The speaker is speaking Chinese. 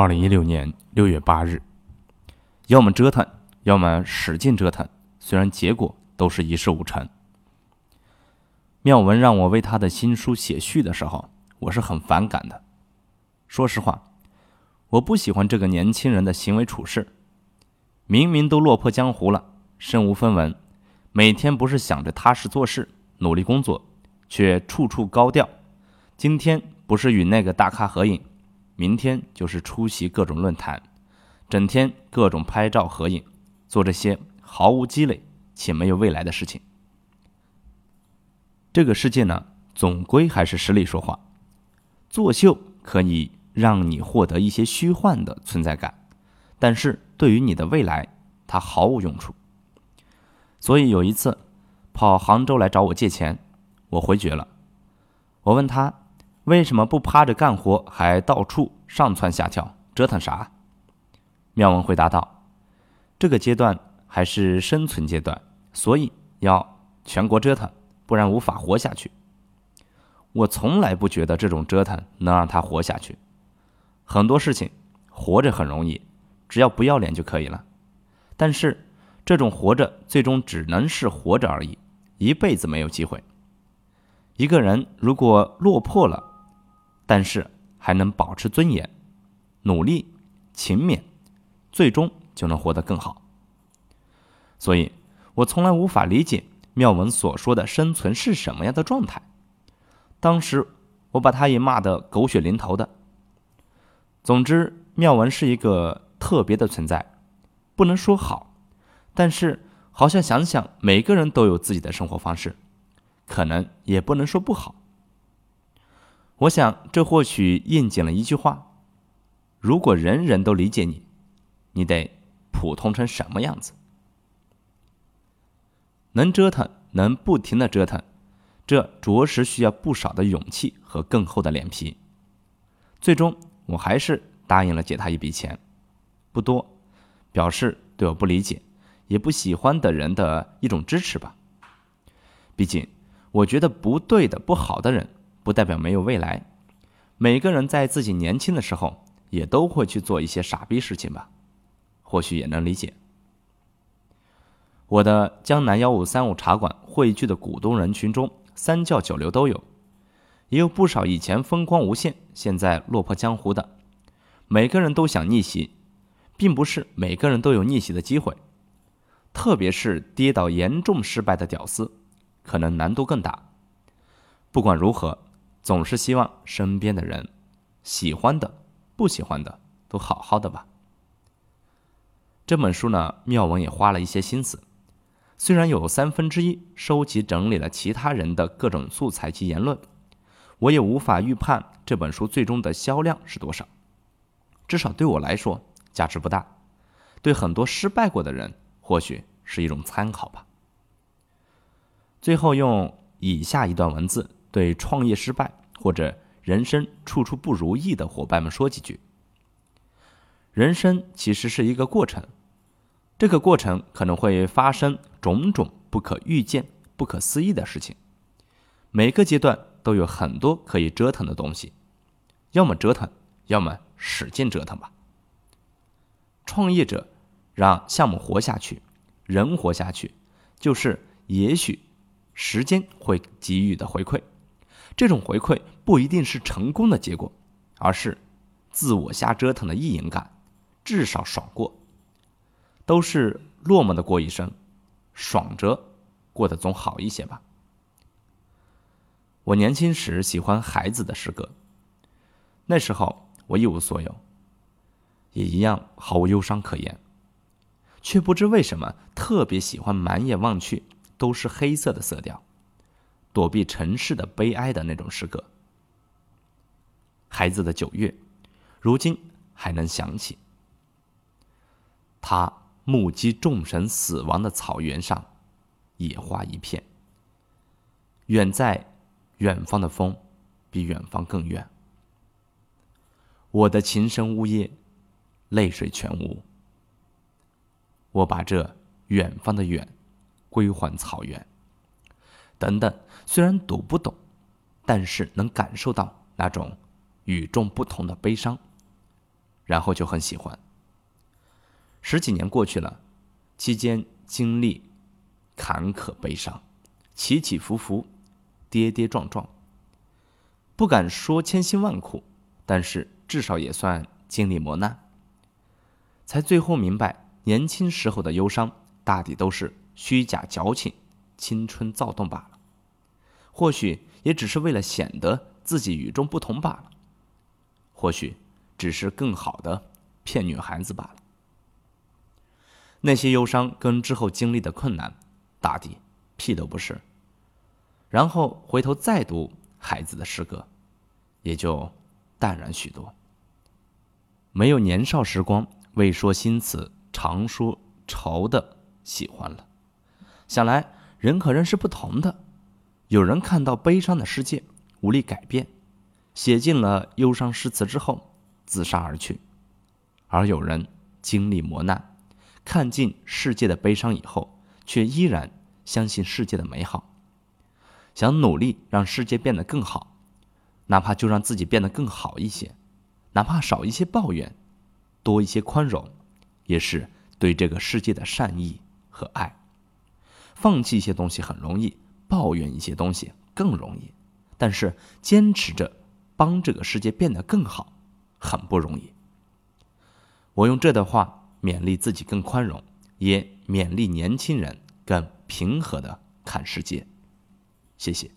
二零一六年六月八日，要么折腾，要么使劲折腾，虽然结果都是一事无成。妙文让我为他的新书写序的时候，我是很反感的。说实话，我不喜欢这个年轻人的行为处事。明明都落魄江湖了，身无分文，每天不是想着踏实做事、努力工作，却处处高调。今天不是与那个大咖合影。明天就是出席各种论坛，整天各种拍照合影，做这些毫无积累且没有未来的事情。这个世界呢，总归还是实力说话。作秀可以让你获得一些虚幻的存在感，但是对于你的未来，它毫无用处。所以有一次，跑杭州来找我借钱，我回绝了。我问他。为什么不趴着干活，还到处上蹿下跳，折腾啥？妙文回答道：“这个阶段还是生存阶段，所以要全国折腾，不然无法活下去。”我从来不觉得这种折腾能让他活下去。很多事情活着很容易，只要不要脸就可以了。但是这种活着，最终只能是活着而已，一辈子没有机会。一个人如果落魄了，但是还能保持尊严，努力、勤勉，最终就能活得更好。所以，我从来无法理解妙文所说的生存是什么样的状态。当时，我把他也骂得狗血淋头的。总之，妙文是一个特别的存在，不能说好，但是好像想想，每个人都有自己的生活方式，可能也不能说不好。我想，这或许应景了一句话：如果人人都理解你，你得普通成什么样子？能折腾，能不停的折腾，这着实需要不少的勇气和更厚的脸皮。最终，我还是答应了借他一笔钱，不多，表示对我不理解、也不喜欢的人的一种支持吧。毕竟，我觉得不对的、不好的人。不代表没有未来。每个人在自己年轻的时候，也都会去做一些傻逼事情吧，或许也能理解。我的江南幺五三五茶馆汇聚的股东人群中，三教九流都有，也有不少以前风光无限，现在落魄江湖的。每个人都想逆袭，并不是每个人都有逆袭的机会，特别是跌倒严重失败的屌丝，可能难度更大。不管如何。总是希望身边的人，喜欢的、不喜欢的，都好好的吧。这本书呢，妙文也花了一些心思。虽然有三分之一收集整理了其他人的各种素材及言论，我也无法预判这本书最终的销量是多少。至少对我来说，价值不大。对很多失败过的人，或许是一种参考吧。最后用以下一段文字。对创业失败或者人生处处不如意的伙伴们说几句：人生其实是一个过程，这个过程可能会发生种种不可预见、不可思议的事情。每个阶段都有很多可以折腾的东西，要么折腾，要么使劲折腾吧。创业者让项目活下去，人活下去，就是也许时间会给予的回馈。这种回馈不一定是成功的结果，而是自我瞎折腾的意淫感，至少爽过。都是落寞的过一生，爽着过得总好一些吧。我年轻时喜欢孩子的诗歌，那时候我一无所有，也一样毫无忧伤可言，却不知为什么特别喜欢满眼望去都是黑色的色调。躲避尘世的悲哀的那种诗歌。孩子的九月，如今还能想起。他目击众神死亡的草原上，野花一片。远在远方的风，比远方更远。我的琴声呜咽，泪水全无。我把这远方的远，归还草原。等等，虽然读不懂，但是能感受到那种与众不同的悲伤，然后就很喜欢。十几年过去了，期间经历坎坷悲伤，起起伏伏，跌跌撞撞。不敢说千辛万苦，但是至少也算经历磨难，才最后明白，年轻时候的忧伤大抵都是虚假矫情、青春躁动罢了。或许也只是为了显得自己与众不同罢了，或许只是更好的骗女孩子罢了。那些忧伤跟之后经历的困难，大抵屁都不是。然后回头再读孩子的诗歌，也就淡然许多。没有年少时光未说新词常说愁的喜欢了。想来人和人是不同的。有人看到悲伤的世界无力改变，写尽了忧伤诗词之后自杀而去；而有人经历磨难，看尽世界的悲伤以后，却依然相信世界的美好，想努力让世界变得更好，哪怕就让自己变得更好一些，哪怕少一些抱怨，多一些宽容，也是对这个世界的善意和爱。放弃一些东西很容易。抱怨一些东西更容易，但是坚持着帮这个世界变得更好，很不容易。我用这段话勉励自己更宽容，也勉励年轻人更平和的看世界。谢谢。